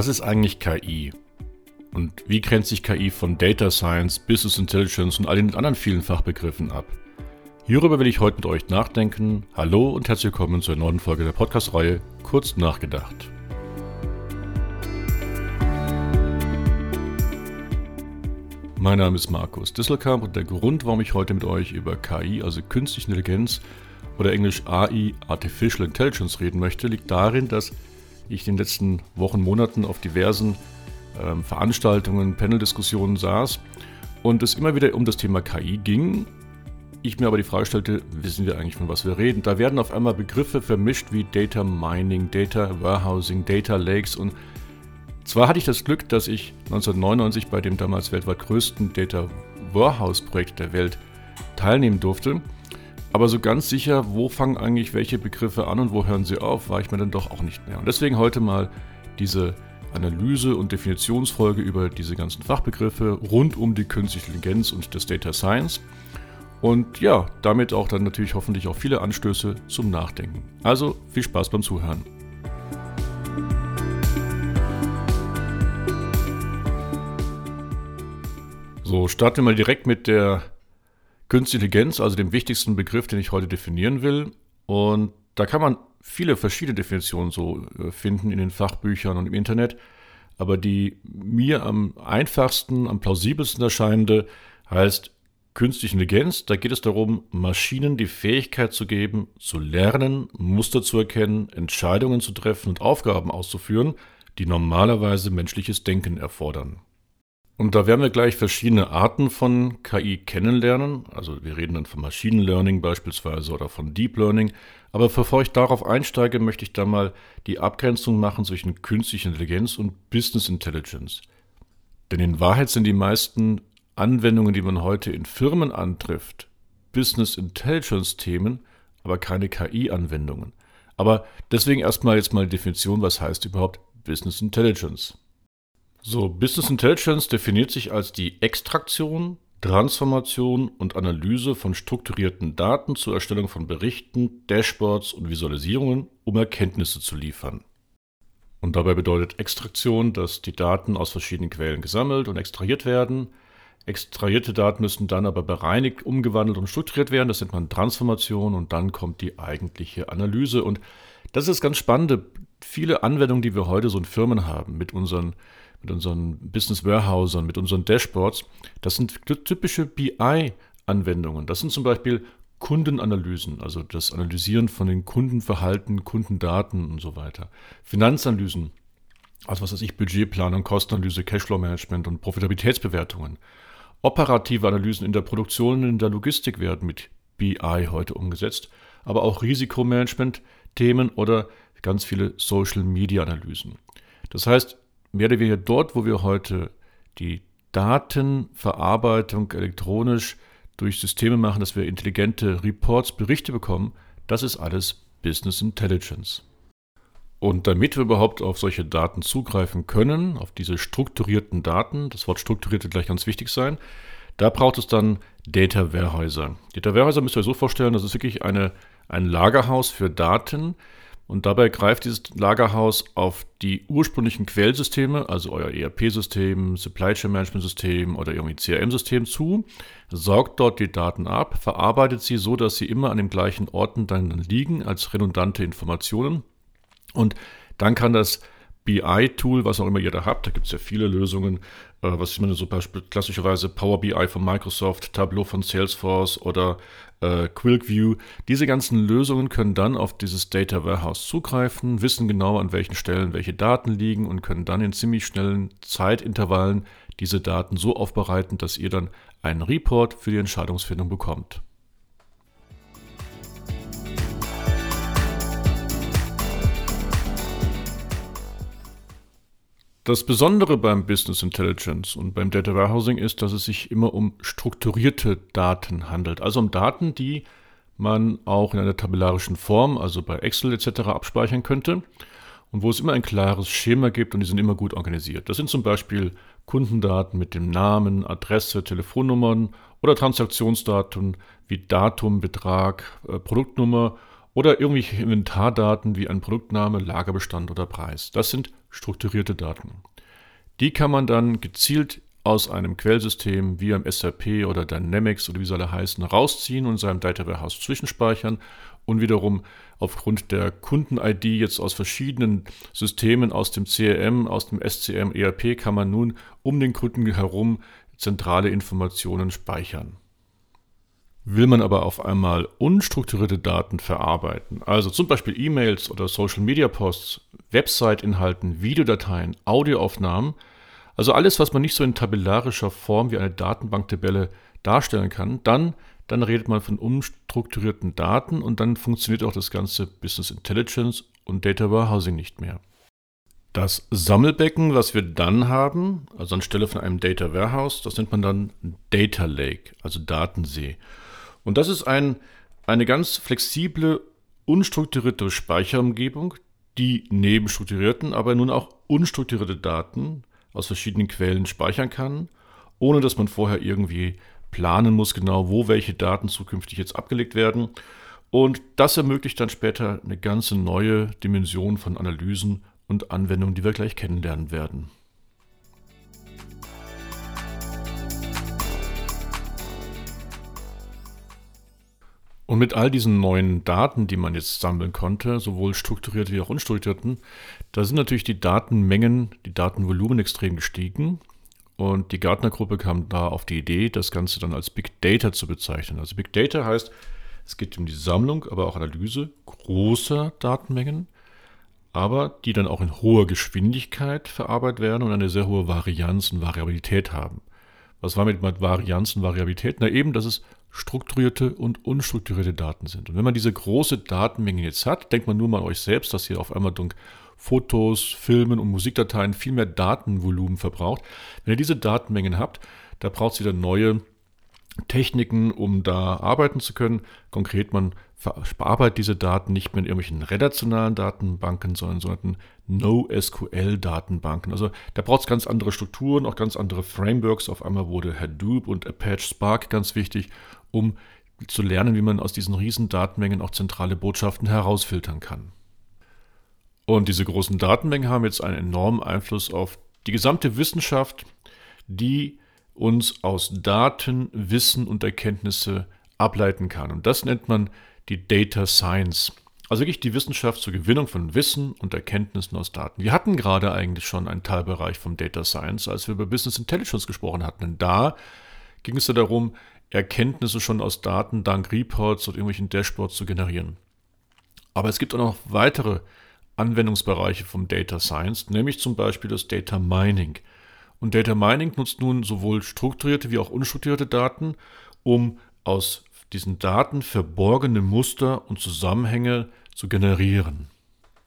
Was ist eigentlich KI? Und wie grenzt sich KI von Data Science, Business Intelligence und all den anderen vielen Fachbegriffen ab? Hierüber will ich heute mit euch nachdenken. Hallo und herzlich willkommen zur neuen Folge der Podcast-Reihe Kurz nachgedacht. Mein Name ist Markus Disselkamp und der Grund, warum ich heute mit euch über KI, also Künstliche Intelligenz oder Englisch AI, Artificial Intelligence, reden möchte, liegt darin, dass ich in den letzten Wochen, Monaten auf diversen äh, Veranstaltungen, Panel-Diskussionen saß und es immer wieder um das Thema KI ging. Ich mir aber die Frage stellte, wissen wir eigentlich, von was wir reden? Da werden auf einmal Begriffe vermischt wie Data Mining, Data Warehousing, Data Lakes und zwar hatte ich das Glück, dass ich 1999 bei dem damals weltweit größten Data Warehouse Projekt der Welt teilnehmen durfte. Aber so ganz sicher, wo fangen eigentlich welche Begriffe an und wo hören sie auf, war ich mir dann doch auch nicht mehr. Und deswegen heute mal diese Analyse und Definitionsfolge über diese ganzen Fachbegriffe rund um die künstliche Intelligenz und das Data Science. Und ja, damit auch dann natürlich hoffentlich auch viele Anstöße zum Nachdenken. Also viel Spaß beim Zuhören. So, starten wir mal direkt mit der Künstliche Intelligenz, also dem wichtigsten Begriff, den ich heute definieren will. Und da kann man viele verschiedene Definitionen so äh, finden in den Fachbüchern und im Internet. Aber die mir am einfachsten, am plausibelsten erscheinende heißt Künstliche Intelligenz. Da geht es darum, Maschinen die Fähigkeit zu geben, zu lernen, Muster zu erkennen, Entscheidungen zu treffen und Aufgaben auszuführen, die normalerweise menschliches Denken erfordern. Und da werden wir gleich verschiedene Arten von KI kennenlernen. Also wir reden dann von Machine Learning beispielsweise oder von Deep Learning. Aber bevor ich darauf einsteige, möchte ich da mal die Abgrenzung machen zwischen künstlicher Intelligenz und Business Intelligence. Denn in Wahrheit sind die meisten Anwendungen, die man heute in Firmen antrifft, Business Intelligence Themen, aber keine KI-Anwendungen. Aber deswegen erstmal jetzt mal die Definition, was heißt überhaupt Business Intelligence? So, Business Intelligence definiert sich als die Extraktion, Transformation und Analyse von strukturierten Daten zur Erstellung von Berichten, Dashboards und Visualisierungen, um Erkenntnisse zu liefern. Und dabei bedeutet Extraktion, dass die Daten aus verschiedenen Quellen gesammelt und extrahiert werden. Extrahierte Daten müssen dann aber bereinigt, umgewandelt und strukturiert werden. Das nennt man Transformation und dann kommt die eigentliche Analyse. Und das ist ganz Spannende. Viele Anwendungen, die wir heute so in Firmen haben, mit unseren mit unseren Business Warehousern, mit unseren Dashboards, das sind typische BI-Anwendungen. Das sind zum Beispiel Kundenanalysen, also das Analysieren von den Kundenverhalten, Kundendaten und so weiter. Finanzanalysen, also was weiß ich, Budgetplanung, Kostenanalyse, Cashflow-Management und Profitabilitätsbewertungen. Operative Analysen in der Produktion und in der Logistik werden mit BI heute umgesetzt, aber auch Risikomanagement-Themen oder ganz viele Social-Media-Analysen. Das heißt, mehr oder weniger dort, wo wir heute die Datenverarbeitung elektronisch durch Systeme machen, dass wir intelligente Reports, Berichte bekommen, das ist alles Business Intelligence. Und damit wir überhaupt auf solche Daten zugreifen können, auf diese strukturierten Daten, das Wort strukturiert wird gleich ganz wichtig sein, da braucht es dann Data Warehäuser. Data Warehäuser müsst ihr euch so vorstellen, das ist wirklich eine, ein Lagerhaus für Daten, und dabei greift dieses Lagerhaus auf die ursprünglichen Quellsysteme, also euer ERP-System, Supply Chain Management System oder irgendwie CRM-System zu, saugt dort die Daten ab, verarbeitet sie so, dass sie immer an den gleichen Orten dann liegen als redundante Informationen. Und dann kann das BI-Tool, was auch immer ihr da habt, da gibt es ja viele Lösungen, was ich meine, so klassischerweise Power BI von Microsoft, Tableau von Salesforce oder äh, QuickView. Diese ganzen Lösungen können dann auf dieses Data Warehouse zugreifen, wissen genau, an welchen Stellen welche Daten liegen und können dann in ziemlich schnellen Zeitintervallen diese Daten so aufbereiten, dass ihr dann einen Report für die Entscheidungsfindung bekommt. Das Besondere beim Business Intelligence und beim Data Warehousing ist, dass es sich immer um strukturierte Daten handelt. Also um Daten, die man auch in einer tabellarischen Form, also bei Excel etc. abspeichern könnte und wo es immer ein klares Schema gibt und die sind immer gut organisiert. Das sind zum Beispiel Kundendaten mit dem Namen, Adresse, Telefonnummern oder Transaktionsdaten wie Datum, Betrag, äh, Produktnummer oder irgendwelche Inventardaten wie ein Produktname, Lagerbestand oder Preis. Das sind strukturierte Daten. Die kann man dann gezielt aus einem Quellsystem wie am SAP oder Dynamics oder wie soll er heißen, rausziehen und in seinem Data Warehouse zwischenspeichern und wiederum aufgrund der Kunden-ID jetzt aus verschiedenen Systemen, aus dem CRM, aus dem SCM, ERP, kann man nun um den Kunden herum zentrale Informationen speichern. Will man aber auf einmal unstrukturierte Daten verarbeiten, also zum Beispiel E-Mails oder Social-Media-Posts, Website-Inhalten, Videodateien, Audioaufnahmen, also alles, was man nicht so in tabellarischer Form wie eine Datenbanktabelle darstellen kann, dann, dann redet man von unstrukturierten Daten und dann funktioniert auch das ganze Business Intelligence und Data Warehousing nicht mehr. Das Sammelbecken, was wir dann haben, also anstelle von einem Data Warehouse, das nennt man dann Data Lake, also Datensee. Und das ist ein, eine ganz flexible, unstrukturierte Speicherumgebung, die neben strukturierten, aber nun auch unstrukturierte Daten aus verschiedenen Quellen speichern kann, ohne dass man vorher irgendwie planen muss, genau wo welche Daten zukünftig jetzt abgelegt werden. Und das ermöglicht dann später eine ganze neue Dimension von Analysen und Anwendungen, die wir gleich kennenlernen werden. Und mit all diesen neuen Daten, die man jetzt sammeln konnte, sowohl strukturiert wie auch unstrukturierten, da sind natürlich die Datenmengen, die Datenvolumen extrem gestiegen. Und die Gartner-Gruppe kam da auf die Idee, das Ganze dann als Big Data zu bezeichnen. Also Big Data heißt, es geht um die Sammlung, aber auch Analyse großer Datenmengen, aber die dann auch in hoher Geschwindigkeit verarbeitet werden und eine sehr hohe Varianz und Variabilität haben. Was war mit Varianz und Variabilität? Na eben, dass es strukturierte und unstrukturierte Daten sind. Und wenn man diese große Datenmenge jetzt hat, denkt man nur mal an euch selbst, dass ihr auf einmal durch Fotos, Filmen und Musikdateien viel mehr Datenvolumen verbraucht. Wenn ihr diese Datenmengen habt, da braucht es wieder neue Techniken, um da arbeiten zu können. Konkret, man bearbeitet diese Daten nicht in irgendwelchen relationalen Datenbanken, sondern sogenannten NoSQL-Datenbanken. Also da braucht es ganz andere Strukturen, auch ganz andere Frameworks. Auf einmal wurde Hadoop und Apache Spark ganz wichtig, um zu lernen, wie man aus diesen riesen Datenmengen auch zentrale Botschaften herausfiltern kann. Und diese großen Datenmengen haben jetzt einen enormen Einfluss auf die gesamte Wissenschaft, die uns aus Daten Wissen und Erkenntnisse ableiten kann. Und das nennt man die Data Science. Also wirklich die Wissenschaft zur Gewinnung von Wissen und Erkenntnissen aus Daten. Wir hatten gerade eigentlich schon einen Teilbereich vom Data Science, als wir über Business Intelligence gesprochen hatten. Denn da ging es ja darum, Erkenntnisse schon aus Daten dank Reports und irgendwelchen Dashboards zu generieren. Aber es gibt auch noch weitere Anwendungsbereiche vom Data Science, nämlich zum Beispiel das Data Mining. Und Data Mining nutzt nun sowohl strukturierte wie auch unstrukturierte Daten, um aus diesen Daten verborgene Muster und Zusammenhänge zu generieren.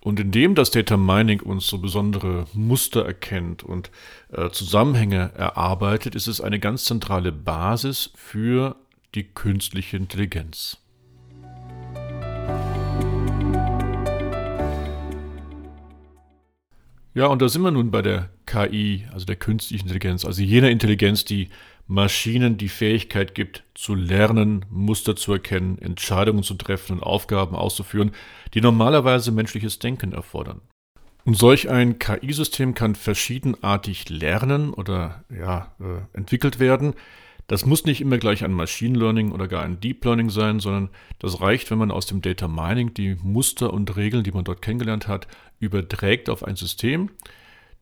Und indem das Data Mining uns so besondere Muster erkennt und äh, Zusammenhänge erarbeitet, ist es eine ganz zentrale Basis für die künstliche Intelligenz. Ja, und da sind wir nun bei der KI, also der künstlichen Intelligenz, also jener Intelligenz, die Maschinen die Fähigkeit gibt, zu lernen, Muster zu erkennen, Entscheidungen zu treffen und Aufgaben auszuführen, die normalerweise menschliches Denken erfordern. Und solch ein KI-System kann verschiedenartig lernen oder ja, äh, entwickelt werden. Das muss nicht immer gleich ein Machine Learning oder gar ein Deep Learning sein, sondern das reicht, wenn man aus dem Data Mining die Muster und Regeln, die man dort kennengelernt hat, überträgt auf ein System.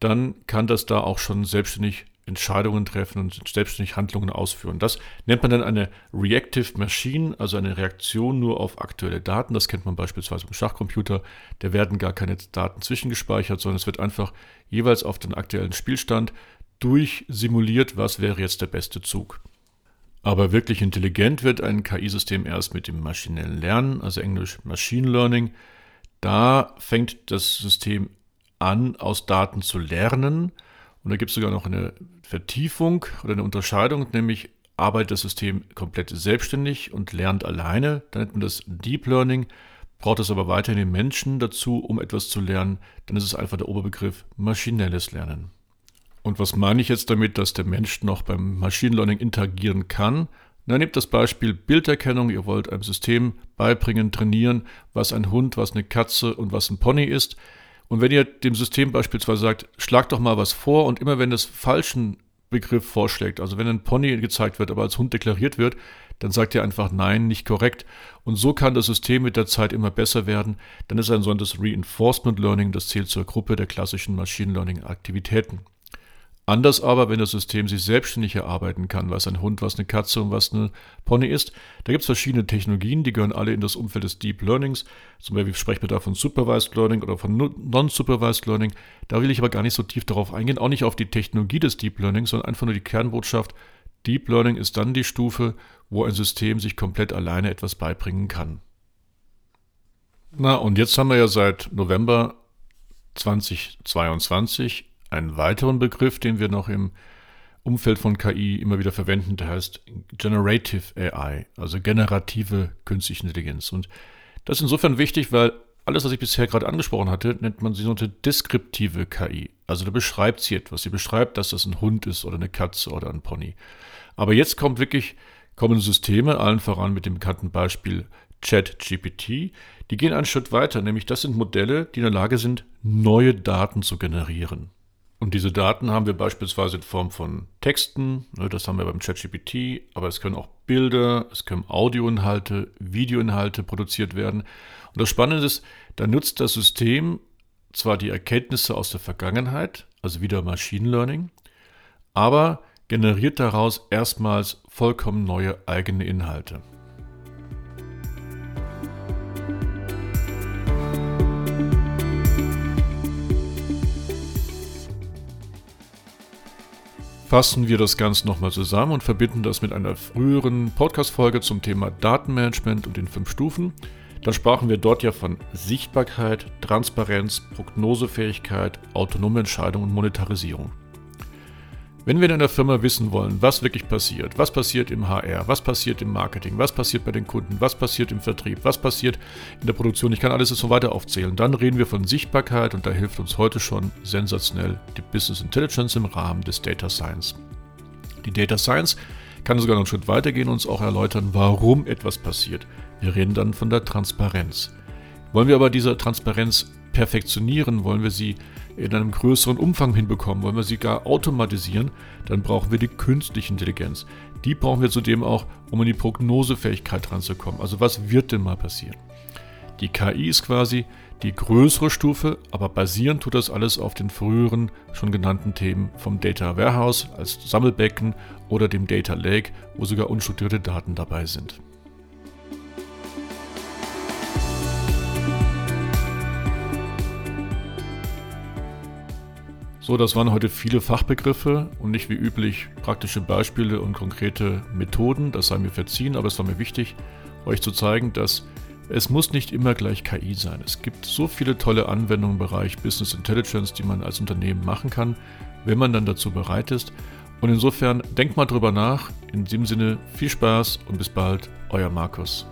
Dann kann das da auch schon selbstständig Entscheidungen treffen und selbstständig Handlungen ausführen. Das nennt man dann eine Reactive Machine, also eine Reaktion nur auf aktuelle Daten. Das kennt man beispielsweise im Schachcomputer. Da werden gar keine Daten zwischengespeichert, sondern es wird einfach jeweils auf den aktuellen Spielstand durchsimuliert, was wäre jetzt der beste Zug. Aber wirklich intelligent wird ein KI-System erst mit dem maschinellen Lernen, also englisch Machine Learning. Da fängt das System an, aus Daten zu lernen und da gibt es sogar noch eine Vertiefung oder eine Unterscheidung, nämlich arbeitet das System komplett selbstständig und lernt alleine. Dann nennt man das Deep Learning. Braucht es aber weiterhin den Menschen dazu, um etwas zu lernen, dann ist es einfach der Oberbegriff maschinelles Lernen. Und was meine ich jetzt damit, dass der Mensch noch beim Machine Learning interagieren kann? Na, nehmt das Beispiel Bilderkennung. Ihr wollt einem System beibringen, trainieren, was ein Hund, was eine Katze und was ein Pony ist. Und wenn ihr dem System beispielsweise sagt, schlag doch mal was vor und immer wenn das falschen Begriff vorschlägt, also wenn ein Pony gezeigt wird, aber als Hund deklariert wird, dann sagt ihr einfach nein, nicht korrekt. Und so kann das System mit der Zeit immer besser werden. Dann ist ein sogenanntes Reinforcement Learning, das zählt zur Gruppe der klassischen Machine Learning Aktivitäten. Anders aber, wenn das System sich selbstständig erarbeiten kann, was ein Hund, was eine Katze und was eine Pony ist. Da gibt es verschiedene Technologien, die gehören alle in das Umfeld des Deep Learnings. Zum Beispiel sprechen wir da von Supervised Learning oder von Non-Supervised Learning. Da will ich aber gar nicht so tief darauf eingehen, auch nicht auf die Technologie des Deep Learnings, sondern einfach nur die Kernbotschaft. Deep Learning ist dann die Stufe, wo ein System sich komplett alleine etwas beibringen kann. Na, und jetzt haben wir ja seit November 2022 einen weiteren Begriff, den wir noch im Umfeld von KI immer wieder verwenden, der heißt Generative AI, also generative künstliche Intelligenz. Und das ist insofern wichtig, weil alles, was ich bisher gerade angesprochen hatte, nennt man sie sogenannte deskriptive KI. Also da beschreibt sie etwas. Sie beschreibt, dass das ein Hund ist oder eine Katze oder ein Pony. Aber jetzt kommt wirklich, kommen Systeme, allen voran mit dem bekannten Beispiel ChatGPT, die gehen einen Schritt weiter, nämlich das sind Modelle, die in der Lage sind, neue Daten zu generieren. Und diese Daten haben wir beispielsweise in Form von Texten, ne, das haben wir beim ChatGPT, aber es können auch Bilder, es können Audioinhalte, Videoinhalte produziert werden. Und das Spannende ist, da nutzt das System zwar die Erkenntnisse aus der Vergangenheit, also wieder Machine Learning, aber generiert daraus erstmals vollkommen neue eigene Inhalte. Fassen wir das Ganze nochmal zusammen und verbinden das mit einer früheren Podcast-Folge zum Thema Datenmanagement und den fünf Stufen. Dann sprachen wir dort ja von Sichtbarkeit, Transparenz, Prognosefähigkeit, autonome Entscheidung und Monetarisierung. Wenn wir in einer Firma wissen wollen, was wirklich passiert, was passiert im HR, was passiert im Marketing, was passiert bei den Kunden, was passiert im Vertrieb, was passiert in der Produktion, ich kann alles so weiter aufzählen, dann reden wir von Sichtbarkeit und da hilft uns heute schon sensationell die Business Intelligence im Rahmen des Data Science. Die Data Science kann sogar noch einen Schritt weiter gehen und uns auch erläutern, warum etwas passiert. Wir reden dann von der Transparenz. Wollen wir aber diese Transparenz perfektionieren, wollen wir sie in einem größeren Umfang hinbekommen, wollen wir sie gar automatisieren, dann brauchen wir die künstliche Intelligenz. Die brauchen wir zudem auch, um in die Prognosefähigkeit ranzukommen. Also was wird denn mal passieren? Die KI ist quasi die größere Stufe, aber basierend tut das alles auf den früheren schon genannten Themen vom Data Warehouse als Sammelbecken oder dem Data Lake, wo sogar unstrukturierte Daten dabei sind. So, das waren heute viele Fachbegriffe und nicht wie üblich praktische Beispiele und konkrete Methoden. Das sei mir verziehen, aber es war mir wichtig, euch zu zeigen, dass es muss nicht immer gleich KI sein. Es gibt so viele tolle Anwendungen im Bereich Business Intelligence, die man als Unternehmen machen kann, wenn man dann dazu bereit ist. Und insofern denkt mal drüber nach. In diesem Sinne viel Spaß und bis bald, euer Markus.